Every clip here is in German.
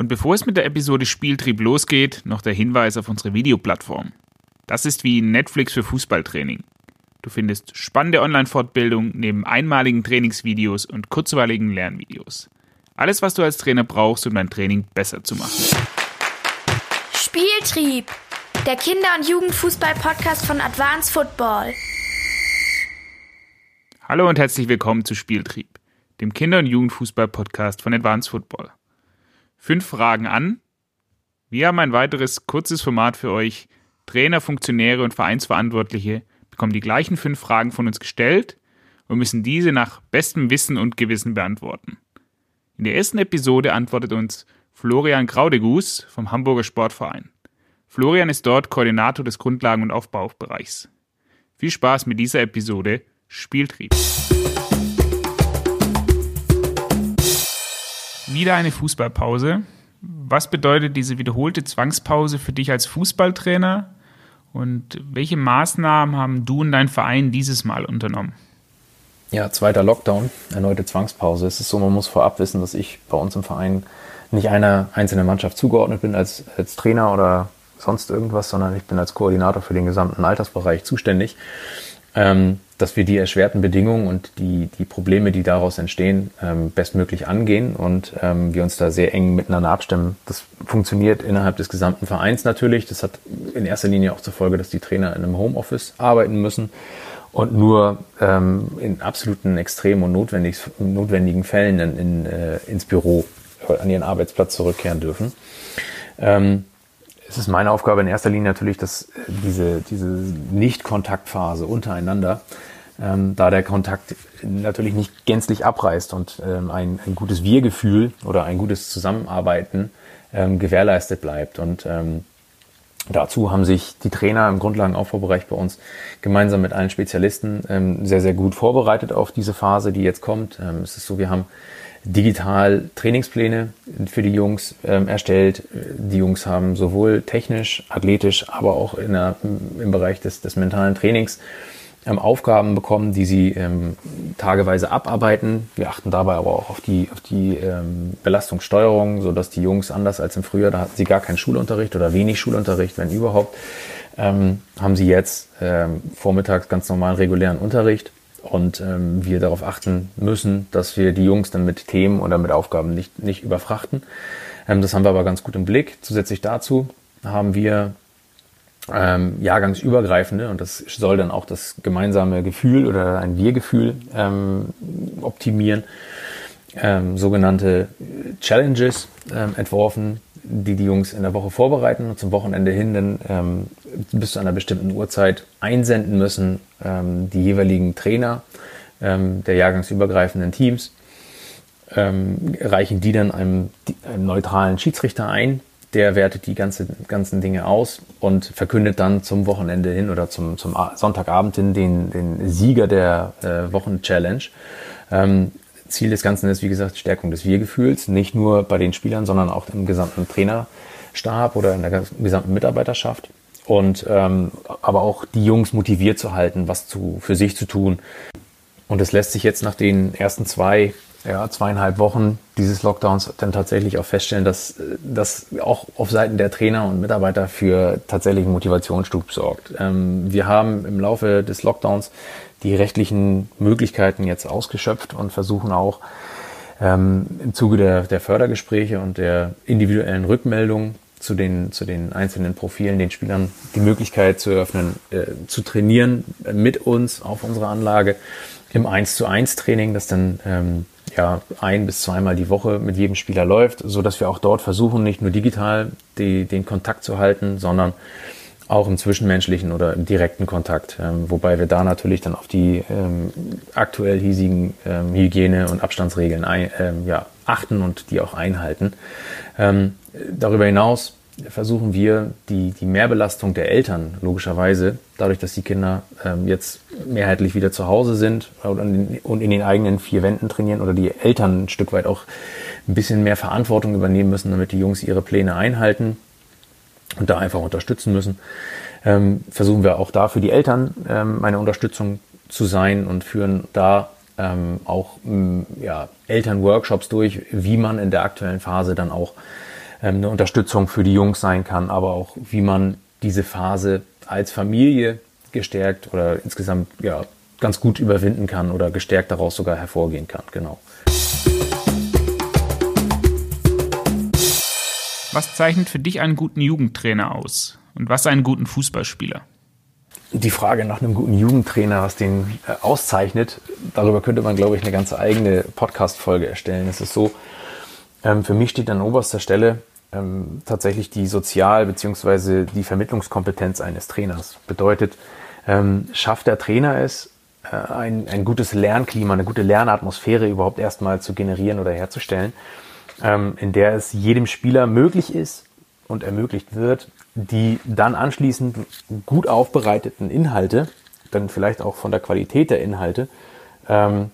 Und bevor es mit der Episode Spieltrieb losgeht, noch der Hinweis auf unsere Videoplattform. Das ist wie Netflix für Fußballtraining. Du findest spannende Online-Fortbildung neben einmaligen Trainingsvideos und kurzweiligen Lernvideos. Alles, was du als Trainer brauchst, um dein Training besser zu machen. Spieltrieb, der Kinder- und Jugendfußball-Podcast von Advanced Football. Hallo und herzlich willkommen zu Spieltrieb, dem Kinder- und Jugendfußball-Podcast von Advanced Football. Fünf Fragen an. Wir haben ein weiteres kurzes Format für euch. Trainer, Funktionäre und Vereinsverantwortliche bekommen die gleichen fünf Fragen von uns gestellt und müssen diese nach bestem Wissen und Gewissen beantworten. In der ersten Episode antwortet uns Florian Graudegus vom Hamburger Sportverein. Florian ist dort Koordinator des Grundlagen- und Aufbaubereichs. Viel Spaß mit dieser Episode Spieltrieb. Wieder eine Fußballpause. Was bedeutet diese wiederholte Zwangspause für dich als Fußballtrainer? Und welche Maßnahmen haben du und dein Verein dieses Mal unternommen? Ja, zweiter Lockdown, erneute Zwangspause. Es ist so, man muss vorab wissen, dass ich bei uns im Verein nicht einer einzelnen Mannschaft zugeordnet bin als, als Trainer oder sonst irgendwas, sondern ich bin als Koordinator für den gesamten Altersbereich zuständig. Ähm, dass wir die erschwerten Bedingungen und die, die Probleme, die daraus entstehen, ähm, bestmöglich angehen und ähm, wir uns da sehr eng miteinander abstimmen. Das funktioniert innerhalb des gesamten Vereins natürlich. Das hat in erster Linie auch zur Folge, dass die Trainer in einem Homeoffice arbeiten müssen und nur ähm, in absoluten extremen und notwendig, notwendigen Fällen in, in, äh, ins Büro an ihren Arbeitsplatz zurückkehren dürfen. Ähm, es ist meine Aufgabe in erster Linie natürlich, dass äh, diese, diese Nicht-Kontaktphase untereinander ähm, da der Kontakt natürlich nicht gänzlich abreißt und ähm, ein, ein gutes Wir-Gefühl oder ein gutes Zusammenarbeiten ähm, gewährleistet bleibt. Und ähm, dazu haben sich die Trainer im Grundlagenaufbaubereich bei uns gemeinsam mit allen Spezialisten ähm, sehr, sehr gut vorbereitet auf diese Phase, die jetzt kommt. Ähm, es ist so, wir haben digital Trainingspläne für die Jungs ähm, erstellt. Die Jungs haben sowohl technisch, athletisch, aber auch in der, im Bereich des, des mentalen Trainings ähm, Aufgaben bekommen, die sie ähm, tageweise abarbeiten. Wir achten dabei aber auch auf die, auf die ähm, Belastungssteuerung, sodass die Jungs anders als im Frühjahr, da hatten sie gar keinen Schulunterricht oder wenig Schulunterricht, wenn überhaupt, ähm, haben sie jetzt ähm, vormittags ganz normalen regulären Unterricht und ähm, wir darauf achten müssen, dass wir die Jungs dann mit Themen oder mit Aufgaben nicht, nicht überfrachten. Ähm, das haben wir aber ganz gut im Blick. Zusätzlich dazu haben wir ähm, jahrgangsübergreifende, und das soll dann auch das gemeinsame Gefühl oder ein Wir-Gefühl ähm, optimieren, ähm, sogenannte Challenges ähm, entworfen, die die Jungs in der Woche vorbereiten und zum Wochenende hin dann ähm, bis zu einer bestimmten Uhrzeit einsenden müssen, ähm, die jeweiligen Trainer ähm, der jahrgangsübergreifenden Teams, ähm, reichen die dann einem, einem neutralen Schiedsrichter ein, der wertet die ganze, ganzen Dinge aus und verkündet dann zum Wochenende hin oder zum, zum Sonntagabend hin den, den Sieger der äh, Wochen-Challenge. Ähm, Ziel des Ganzen ist, wie gesagt, Stärkung des Wir-Gefühls, nicht nur bei den Spielern, sondern auch im gesamten Trainerstab oder in der gesamten Mitarbeiterschaft. Und ähm, aber auch die Jungs motiviert zu halten, was zu, für sich zu tun. Und es lässt sich jetzt nach den ersten zwei ja, zweieinhalb Wochen dieses Lockdowns dann tatsächlich auch feststellen, dass das auch auf Seiten der Trainer und Mitarbeiter für tatsächlichen Motivationsstub sorgt. Ähm, wir haben im Laufe des Lockdowns die rechtlichen Möglichkeiten jetzt ausgeschöpft und versuchen auch ähm, im Zuge der, der Fördergespräche und der individuellen Rückmeldung zu den, zu den einzelnen Profilen, den Spielern die Möglichkeit zu eröffnen, äh, zu trainieren mit uns auf unserer Anlage im 1 zu 1 Training, das dann ähm, ja, ein bis zweimal die Woche mit jedem Spieler läuft, so dass wir auch dort versuchen, nicht nur digital die, den Kontakt zu halten, sondern auch im zwischenmenschlichen oder im direkten Kontakt, ähm, wobei wir da natürlich dann auf die ähm, aktuell hiesigen ähm, Hygiene- und Abstandsregeln ein, ähm, ja, achten und die auch einhalten. Ähm, darüber hinaus versuchen wir die, die Mehrbelastung der Eltern logischerweise, dadurch, dass die Kinder ähm, jetzt mehrheitlich wieder zu Hause sind und in den eigenen vier Wänden trainieren oder die Eltern ein Stück weit auch ein bisschen mehr Verantwortung übernehmen müssen, damit die Jungs ihre Pläne einhalten und da einfach unterstützen müssen, ähm, versuchen wir auch da für die Eltern ähm, eine Unterstützung zu sein und führen da ähm, auch ja, Elternworkshops durch, wie man in der aktuellen Phase dann auch ähm, eine Unterstützung für die Jungs sein kann, aber auch wie man diese Phase als Familie gestärkt oder insgesamt ja, ganz gut überwinden kann oder gestärkt daraus sogar hervorgehen kann. Genau. Was zeichnet für dich einen guten Jugendtrainer aus? Und was einen guten Fußballspieler? Die Frage nach einem guten Jugendtrainer, was den äh, auszeichnet, darüber könnte man, glaube ich, eine ganze eigene Podcast-Folge erstellen. Es ist so, ähm, für mich steht an oberster Stelle ähm, tatsächlich die Sozial- bzw. die Vermittlungskompetenz eines Trainers. Bedeutet, ähm, schafft der Trainer es, äh, ein, ein gutes Lernklima, eine gute Lernatmosphäre überhaupt erstmal zu generieren oder herzustellen, ähm, in der es jedem Spieler möglich ist und ermöglicht wird, die dann anschließend gut aufbereiteten Inhalte, dann vielleicht auch von der Qualität der Inhalte, ähm,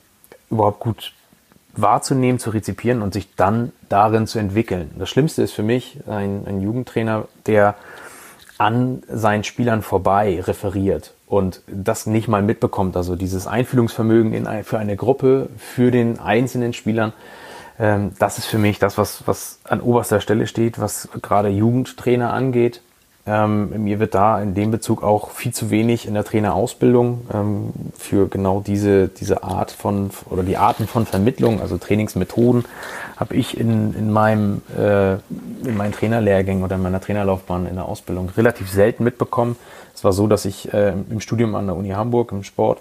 überhaupt gut wahrzunehmen, zu rezipieren und sich dann darin zu entwickeln. Das Schlimmste ist für mich ein, ein Jugendtrainer, der an seinen Spielern vorbei referiert und das nicht mal mitbekommt. Also dieses Einfühlungsvermögen in, für eine Gruppe, für den einzelnen Spielern, ähm, das ist für mich das, was, was an oberster Stelle steht, was gerade Jugendtrainer angeht. Ähm, mir wird da in dem Bezug auch viel zu wenig in der Trainerausbildung ähm, für genau diese, diese Art von oder die Arten von Vermittlung, also Trainingsmethoden, habe ich in, in, meinem, äh, in meinen Trainerlehrgängen oder in meiner Trainerlaufbahn in der Ausbildung relativ selten mitbekommen. Es war so, dass ich äh, im Studium an der Uni Hamburg im Sport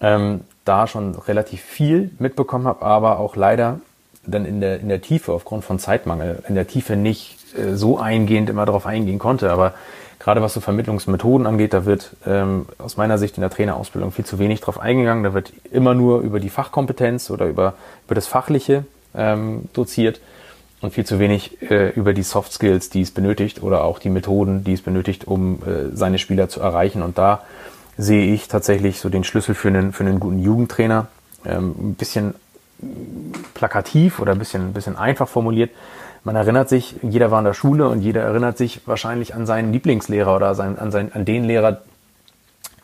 ähm, da schon relativ viel mitbekommen habe, aber auch leider dann in der, in der Tiefe aufgrund von Zeitmangel in der Tiefe nicht äh, so eingehend immer darauf eingehen konnte. Aber gerade was so Vermittlungsmethoden angeht, da wird ähm, aus meiner Sicht in der Trainerausbildung viel zu wenig drauf eingegangen. Da wird immer nur über die Fachkompetenz oder über, über das Fachliche ähm, doziert und viel zu wenig äh, über die Soft Skills, die es benötigt oder auch die Methoden, die es benötigt, um äh, seine Spieler zu erreichen. Und da sehe ich tatsächlich so den Schlüssel für einen, für einen guten Jugendtrainer. Ähm, ein bisschen plakativ oder ein bisschen, ein bisschen einfach formuliert. Man erinnert sich, jeder war in der Schule und jeder erinnert sich wahrscheinlich an seinen Lieblingslehrer oder sein, an, sein, an den Lehrer,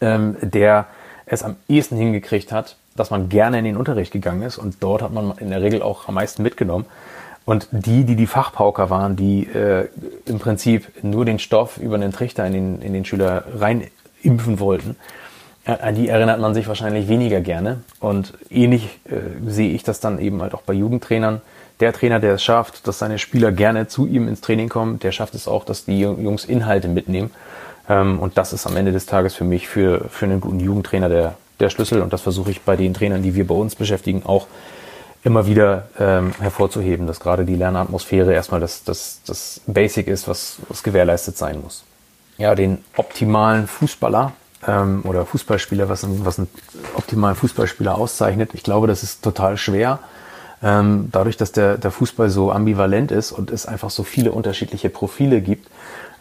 ähm, der es am ehesten hingekriegt hat, dass man gerne in den Unterricht gegangen ist und dort hat man in der Regel auch am meisten mitgenommen. Und die, die die Fachpauker waren, die äh, im Prinzip nur den Stoff über den Trichter in den, in den Schüler rein impfen wollten, an die erinnert man sich wahrscheinlich weniger gerne. Und ähnlich äh, sehe ich das dann eben halt auch bei Jugendtrainern. Der Trainer, der es schafft, dass seine Spieler gerne zu ihm ins Training kommen, der schafft es auch, dass die Jungs Inhalte mitnehmen. Ähm, und das ist am Ende des Tages für mich, für, für einen guten Jugendtrainer der, der Schlüssel. Und das versuche ich bei den Trainern, die wir bei uns beschäftigen, auch immer wieder ähm, hervorzuheben, dass gerade die Lernatmosphäre erstmal das, das, das Basic ist, was, was gewährleistet sein muss. Ja, den optimalen Fußballer, ähm, oder Fußballspieler, was, was einen optimalen Fußballspieler auszeichnet. Ich glaube, das ist total schwer. Ähm, dadurch, dass der, der Fußball so ambivalent ist und es einfach so viele unterschiedliche Profile gibt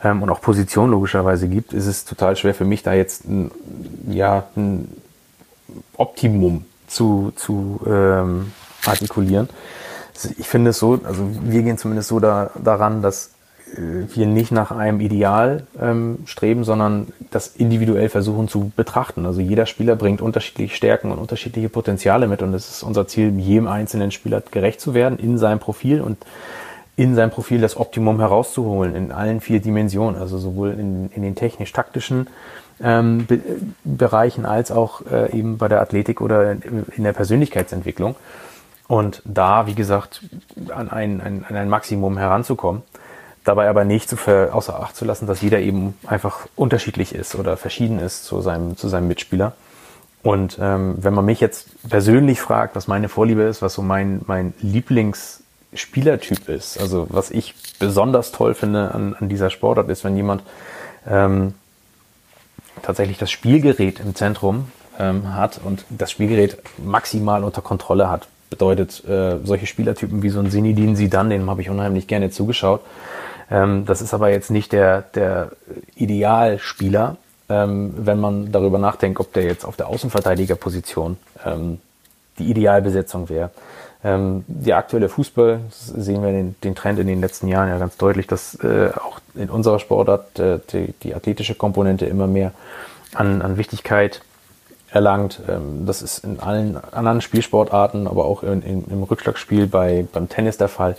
ähm, und auch Positionen logischerweise gibt, ist es total schwer für mich, da jetzt ein, ja, ein Optimum zu, zu ähm, artikulieren. Ich finde es so, also wir gehen zumindest so da, daran, dass wir nicht nach einem Ideal ähm, streben, sondern das individuell versuchen zu betrachten. Also jeder Spieler bringt unterschiedliche Stärken und unterschiedliche Potenziale mit und es ist unser Ziel, jedem einzelnen Spieler gerecht zu werden in seinem Profil und in seinem Profil das Optimum herauszuholen in allen vier Dimensionen, also sowohl in, in den technisch-taktischen ähm, Be Bereichen als auch äh, eben bei der Athletik oder in der Persönlichkeitsentwicklung. Und da, wie gesagt, an ein, an ein Maximum heranzukommen dabei aber nicht zu ver außer Acht zu lassen, dass jeder eben einfach unterschiedlich ist oder verschieden ist zu seinem, zu seinem Mitspieler. Und ähm, wenn man mich jetzt persönlich fragt, was meine Vorliebe ist, was so mein, mein Lieblingsspielertyp ist, also was ich besonders toll finde an, an dieser Sportart ist, wenn jemand ähm, tatsächlich das Spielgerät im Zentrum ähm, hat und das Spielgerät maximal unter Kontrolle hat. Bedeutet, äh, solche Spielertypen wie so ein Sinidin Sidan, dem habe ich unheimlich gerne zugeschaut. Ähm, das ist aber jetzt nicht der, der Idealspieler, ähm, wenn man darüber nachdenkt, ob der jetzt auf der Außenverteidigerposition ähm, die Idealbesetzung wäre. Ähm, der aktuelle Fußball, sehen wir den, den, Trend in den letzten Jahren ja ganz deutlich, dass äh, auch in unserer Sportart äh, die, die, athletische Komponente immer mehr an, an Wichtigkeit erlangt. Ähm, das ist in allen anderen Spielsportarten, aber auch in, in, im Rückschlagspiel bei, beim Tennis der Fall.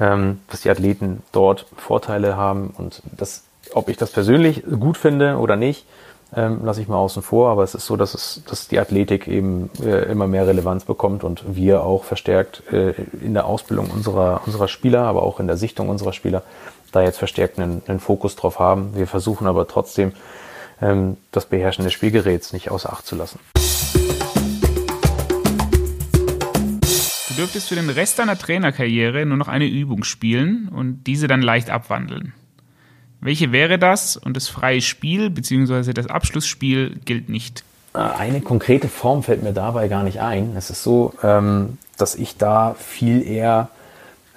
Ähm, dass die Athleten dort Vorteile haben und das, ob ich das persönlich gut finde oder nicht, ähm, lasse ich mal außen vor, aber es ist so, dass es, dass die Athletik eben äh, immer mehr Relevanz bekommt und wir auch verstärkt äh, in der Ausbildung unserer, unserer Spieler, aber auch in der Sichtung unserer Spieler da jetzt verstärkt einen, einen Fokus drauf haben. Wir versuchen aber trotzdem, ähm, das Beherrschen des Spielgeräts nicht außer Acht zu lassen. Dürftest für den Rest deiner Trainerkarriere nur noch eine Übung spielen und diese dann leicht abwandeln. Welche wäre das? Und das freie Spiel bzw. das Abschlussspiel gilt nicht. Äh, eine konkrete Form fällt mir dabei gar nicht ein. Es ist so, ähm, dass ich da viel eher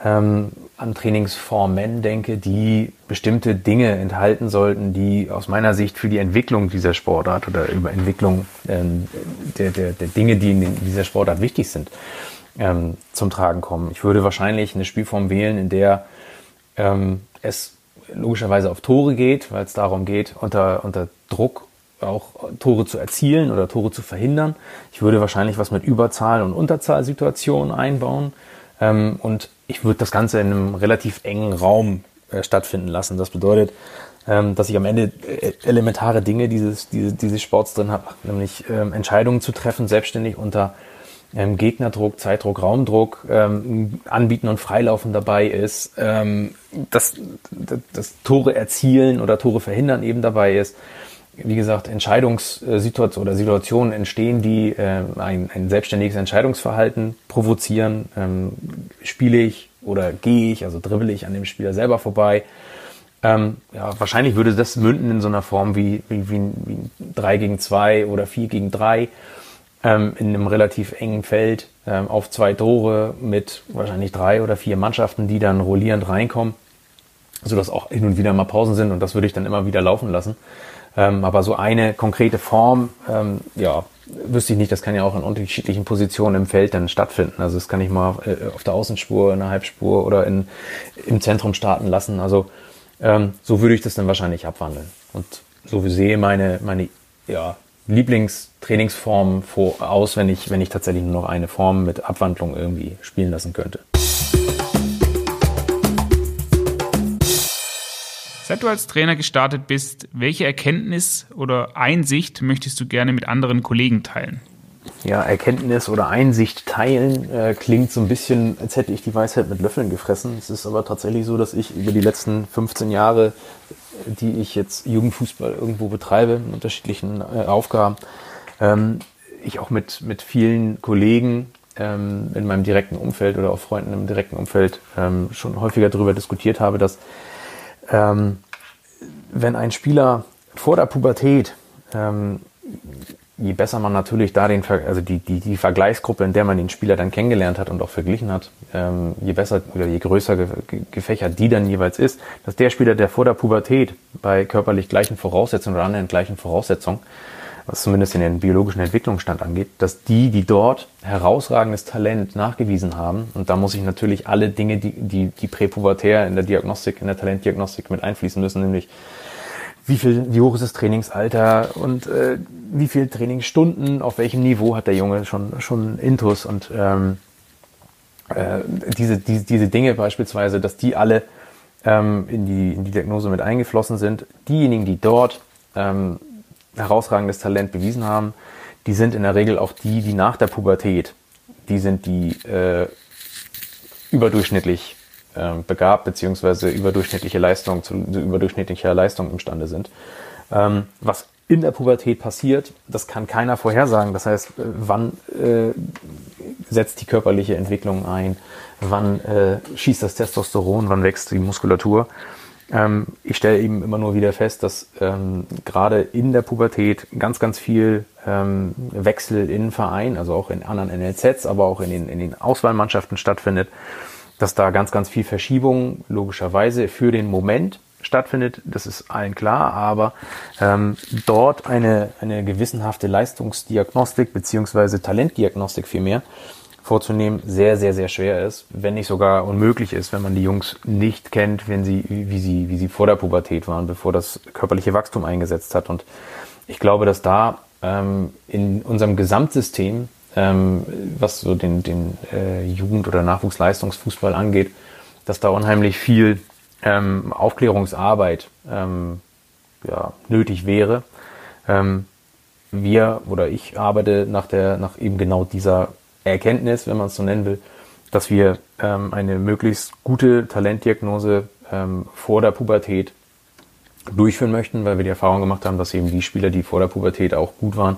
ähm, an Trainingsformen denke, die bestimmte Dinge enthalten sollten, die aus meiner Sicht für die Entwicklung dieser Sportart oder über Entwicklung ähm, der, der, der Dinge, die in dieser Sportart wichtig sind, ähm, zum Tragen kommen. Ich würde wahrscheinlich eine Spielform wählen, in der ähm, es logischerweise auf Tore geht, weil es darum geht, unter, unter Druck auch Tore zu erzielen oder Tore zu verhindern. Ich würde wahrscheinlich was mit Überzahl- und Unterzahlsituationen einbauen. Ähm, und ich würde das Ganze in einem relativ engen Raum äh, stattfinden lassen. Das bedeutet, ähm, dass ich am Ende äh, elementare Dinge dieses, diese, dieses Sports drin habe, nämlich ähm, Entscheidungen zu treffen, selbstständig unter ähm, Gegnerdruck, Zeitdruck, Raumdruck, ähm, Anbieten und Freilaufen dabei ist, ähm, dass das Tore erzielen oder Tore verhindern eben dabei ist. Wie gesagt, Entscheidungssituationen oder Situationen entstehen, die äh, ein, ein selbstständiges Entscheidungsverhalten provozieren. Ähm, spiele ich oder gehe ich, also dribbel ich an dem Spieler selber vorbei. Ähm, ja, wahrscheinlich würde das münden in so einer Form wie, wie, wie, wie 3 gegen 2 oder 4 gegen 3 ähm, in einem relativ engen Feld ähm, auf zwei Tore mit wahrscheinlich drei oder vier Mannschaften, die dann rollierend reinkommen, sodass auch hin und wieder mal Pausen sind und das würde ich dann immer wieder laufen lassen. Ähm, aber so eine konkrete Form, ähm, ja, wüsste ich nicht, das kann ja auch in unterschiedlichen Positionen im Feld dann stattfinden. Also das kann ich mal äh, auf der Außenspur, in der Halbspur oder in, im Zentrum starten lassen. Also ähm, so würde ich das dann wahrscheinlich abwandeln. Und so sehe meine, meine ja, Lieblingstrainingsform aus, wenn ich, wenn ich tatsächlich nur noch eine Form mit Abwandlung irgendwie spielen lassen könnte. Seit du als Trainer gestartet bist, welche Erkenntnis oder Einsicht möchtest du gerne mit anderen Kollegen teilen? Ja, Erkenntnis oder Einsicht teilen äh, klingt so ein bisschen, als hätte ich die Weisheit mit Löffeln gefressen. Es ist aber tatsächlich so, dass ich über die letzten 15 Jahre die ich jetzt Jugendfußball irgendwo betreibe, in unterschiedlichen äh, Aufgaben, ähm, ich auch mit, mit vielen Kollegen ähm, in meinem direkten Umfeld oder auch Freunden im direkten Umfeld ähm, schon häufiger darüber diskutiert habe, dass ähm, wenn ein Spieler vor der Pubertät ähm, je besser man natürlich da den, also die, die, die Vergleichsgruppe, in der man den Spieler dann kennengelernt hat und auch verglichen hat, ähm, je besser oder je größer ge gefächert die dann jeweils ist, dass der Spieler, der vor der Pubertät bei körperlich gleichen Voraussetzungen oder anderen gleichen Voraussetzungen, was zumindest in den biologischen Entwicklungsstand angeht, dass die, die dort herausragendes Talent nachgewiesen haben, und da muss ich natürlich alle Dinge, die, die, die präpubertär in der Diagnostik, in der Talentdiagnostik mit einfließen müssen, nämlich wie viel, wie hoch ist das Trainingsalter und äh, wie viel Trainingsstunden, auf welchem Niveau hat der Junge schon, schon Intus und ähm, äh, diese, diese, diese Dinge beispielsweise, dass die alle ähm, in, die, in die Diagnose mit eingeflossen sind. Diejenigen, die dort ähm, herausragendes Talent bewiesen haben, die sind in der Regel auch die, die nach der Pubertät, die sind die äh, überdurchschnittlich äh, begabt beziehungsweise überdurchschnittliche Leistung zu, überdurchschnittlicher Leistung imstande sind. Ähm, was in der Pubertät passiert, das kann keiner vorhersagen. Das heißt, äh, wann äh, setzt die körperliche Entwicklung ein, wann äh, schießt das Testosteron, wann wächst die Muskulatur. Ähm, ich stelle eben immer nur wieder fest, dass ähm, gerade in der Pubertät ganz, ganz viel ähm, Wechsel in Verein, also auch in anderen NLZs, aber auch in den, in den Auswahlmannschaften stattfindet dass da ganz, ganz viel Verschiebung logischerweise für den Moment stattfindet, das ist allen klar, aber ähm, dort eine, eine gewissenhafte Leistungsdiagnostik beziehungsweise Talentdiagnostik vielmehr vorzunehmen, sehr, sehr, sehr schwer ist, wenn nicht sogar unmöglich ist, wenn man die Jungs nicht kennt, wenn sie, wie sie, wie sie vor der Pubertät waren, bevor das körperliche Wachstum eingesetzt hat. Und ich glaube, dass da ähm, in unserem Gesamtsystem ähm, was so den, den äh, Jugend- oder Nachwuchsleistungsfußball angeht, dass da unheimlich viel ähm, Aufklärungsarbeit ähm, ja, nötig wäre. Ähm, wir oder ich arbeite nach der, nach eben genau dieser Erkenntnis, wenn man es so nennen will, dass wir ähm, eine möglichst gute Talentdiagnose ähm, vor der Pubertät durchführen möchten, weil wir die Erfahrung gemacht haben, dass eben die Spieler, die vor der Pubertät auch gut waren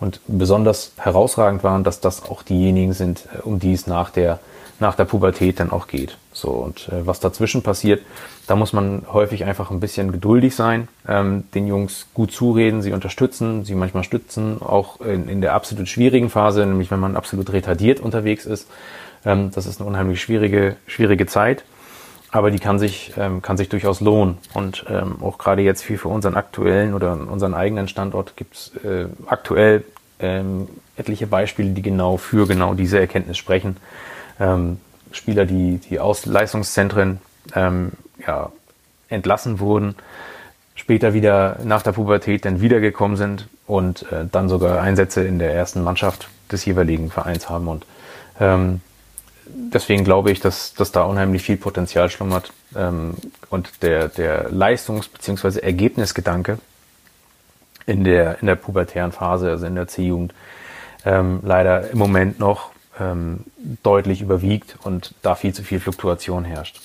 und besonders herausragend waren, dass das auch diejenigen sind, äh, um die es nach der nach der Pubertät dann auch geht. So und äh, was dazwischen passiert, da muss man häufig einfach ein bisschen geduldig sein, ähm, den Jungs gut zureden, sie unterstützen, sie manchmal stützen, auch in, in der absolut schwierigen Phase, nämlich wenn man absolut retardiert unterwegs ist. Ähm, das ist eine unheimlich schwierige schwierige Zeit aber die kann sich, ähm, kann sich durchaus lohnen. Und ähm, auch gerade jetzt für, für unseren aktuellen oder unseren eigenen Standort gibt es äh, aktuell ähm, etliche Beispiele, die genau für genau diese Erkenntnis sprechen. Ähm, Spieler, die, die aus Leistungszentren ähm, ja, entlassen wurden, später wieder nach der Pubertät dann wiedergekommen sind und äh, dann sogar Einsätze in der ersten Mannschaft des jeweiligen Vereins haben. Und ähm, deswegen glaube ich, dass, dass da unheimlich viel Potenzial schlummert ähm, und der, der Leistungs- bzw. Ergebnisgedanke in der, in der pubertären Phase, also in der C-Jugend, ähm, leider im Moment noch ähm, deutlich überwiegt und da viel zu viel Fluktuation herrscht.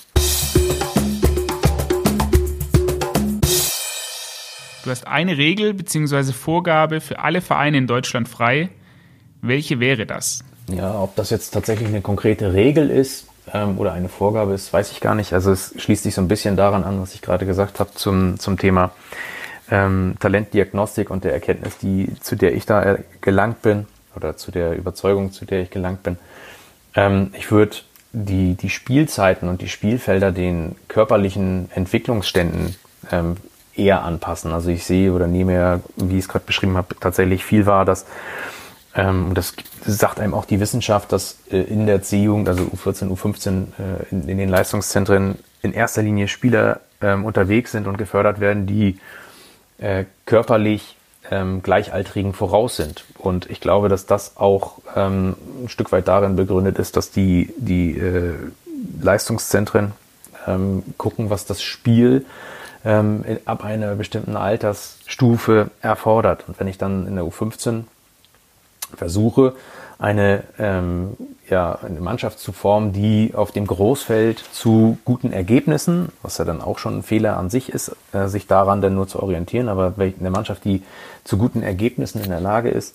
Du hast eine Regel bzw. Vorgabe für alle Vereine in Deutschland frei. Welche wäre das? Ja, ob das jetzt tatsächlich eine konkrete Regel ist ähm, oder eine Vorgabe ist, weiß ich gar nicht. Also es schließt sich so ein bisschen daran an, was ich gerade gesagt habe zum, zum Thema ähm, Talentdiagnostik und der Erkenntnis, die, zu der ich da gelangt bin oder zu der Überzeugung, zu der ich gelangt bin. Ähm, ich würde die, die Spielzeiten und die Spielfelder den körperlichen Entwicklungsständen ähm, eher anpassen. Also ich sehe oder nehme ja, wie ich es gerade beschrieben habe, tatsächlich viel wahr, dass ähm, und das sagt einem auch die Wissenschaft, dass äh, in der C-Jugend, also U14, U15, äh, in, den Leistungszentren in erster Linie Spieler ähm, unterwegs sind und gefördert werden, die äh, körperlich ähm, Gleichaltrigen voraus sind. Und ich glaube, dass das auch ein Stück weit darin begründet ist, dass die, die Leistungszentren gucken, was das Spiel ab einer bestimmten Altersstufe erfordert. Und wenn ich dann in der U15 versuche, eine, ähm, ja, eine Mannschaft zu formen, die auf dem Großfeld zu guten Ergebnissen, was ja dann auch schon ein Fehler an sich ist, äh, sich daran dann nur zu orientieren, aber eine Mannschaft, die zu guten Ergebnissen in der Lage ist,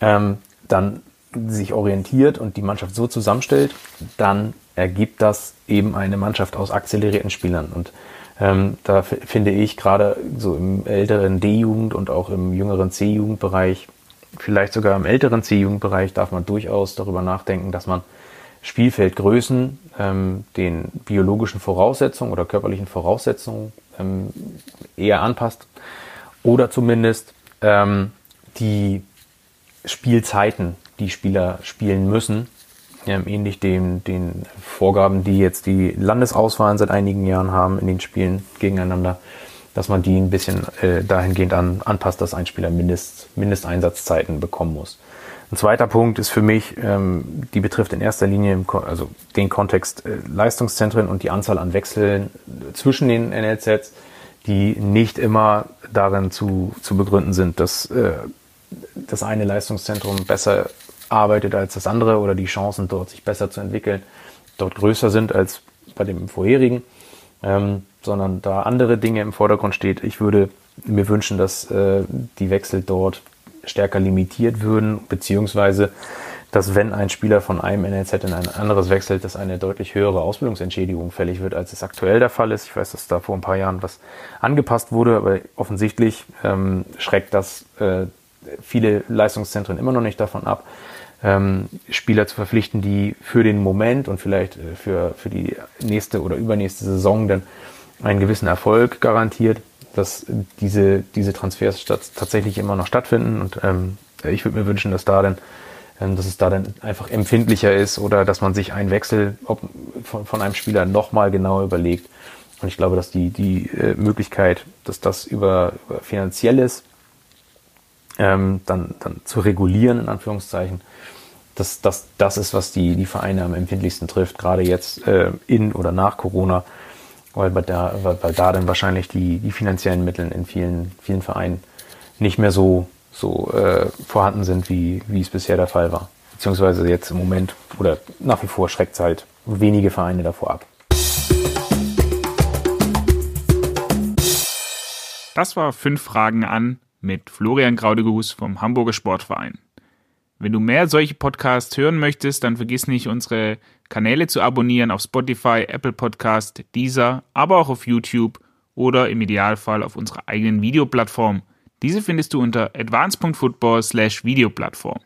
ähm, dann sich orientiert und die Mannschaft so zusammenstellt, dann ergibt das eben eine Mannschaft aus akzelerierten Spielern. Und ähm, da finde ich gerade so im älteren D-Jugend und auch im jüngeren C-Jugendbereich vielleicht sogar im älteren C-Jugendbereich darf man durchaus darüber nachdenken, dass man Spielfeldgrößen ähm, den biologischen Voraussetzungen oder körperlichen Voraussetzungen ähm, eher anpasst oder zumindest ähm, die Spielzeiten, die Spieler spielen müssen, ähm, ähnlich dem, den Vorgaben, die jetzt die Landesauswahlen seit einigen Jahren haben in den Spielen gegeneinander, dass man die ein bisschen äh, dahingehend an, anpasst, dass ein Spieler Mindest, Mindesteinsatzzeiten bekommen muss. Ein zweiter Punkt ist für mich, ähm, die betrifft in erster Linie also den Kontext äh, Leistungszentren und die Anzahl an Wechseln zwischen den NLZs, die nicht immer darin zu, zu begründen sind, dass äh, das eine Leistungszentrum besser arbeitet als das andere oder die Chancen dort sich besser zu entwickeln dort größer sind als bei dem vorherigen. Ähm, sondern da andere Dinge im Vordergrund steht. Ich würde mir wünschen, dass äh, die Wechsel dort stärker limitiert würden, beziehungsweise dass wenn ein Spieler von einem NLZ in ein anderes wechselt, dass eine deutlich höhere Ausbildungsentschädigung fällig wird, als es aktuell der Fall ist. Ich weiß, dass da vor ein paar Jahren was angepasst wurde, aber offensichtlich ähm, schreckt das äh, viele Leistungszentren immer noch nicht davon ab, ähm, Spieler zu verpflichten, die für den Moment und vielleicht äh, für, für die nächste oder übernächste Saison dann einen gewissen Erfolg garantiert, dass diese, diese Transfers tatsächlich immer noch stattfinden. Und ähm, ich würde mir wünschen, dass da dann, ähm, dass es da dann einfach empfindlicher ist oder dass man sich einen Wechsel von, von einem Spieler nochmal genau überlegt. Und ich glaube, dass die, die äh, Möglichkeit, dass das über, über finanzielles ähm, dann, dann zu regulieren, in Anführungszeichen, das, das, das ist, was die, die Vereine am empfindlichsten trifft, gerade jetzt äh, in oder nach Corona, weil, da, weil, da dann wahrscheinlich die, die finanziellen Mittel in vielen, vielen Vereinen nicht mehr so, so äh, vorhanden sind, wie, wie es bisher der Fall war. Beziehungsweise jetzt im Moment oder nach wie vor schreckt es halt wenige Vereine davor ab. Das war fünf Fragen an mit Florian Graudegehus vom Hamburger Sportverein. Wenn du mehr solche Podcasts hören möchtest, dann vergiss nicht, unsere Kanäle zu abonnieren auf Spotify, Apple Podcast, Deezer, aber auch auf YouTube oder im Idealfall auf unserer eigenen Videoplattform. Diese findest du unter advance.football slash Videoplattform.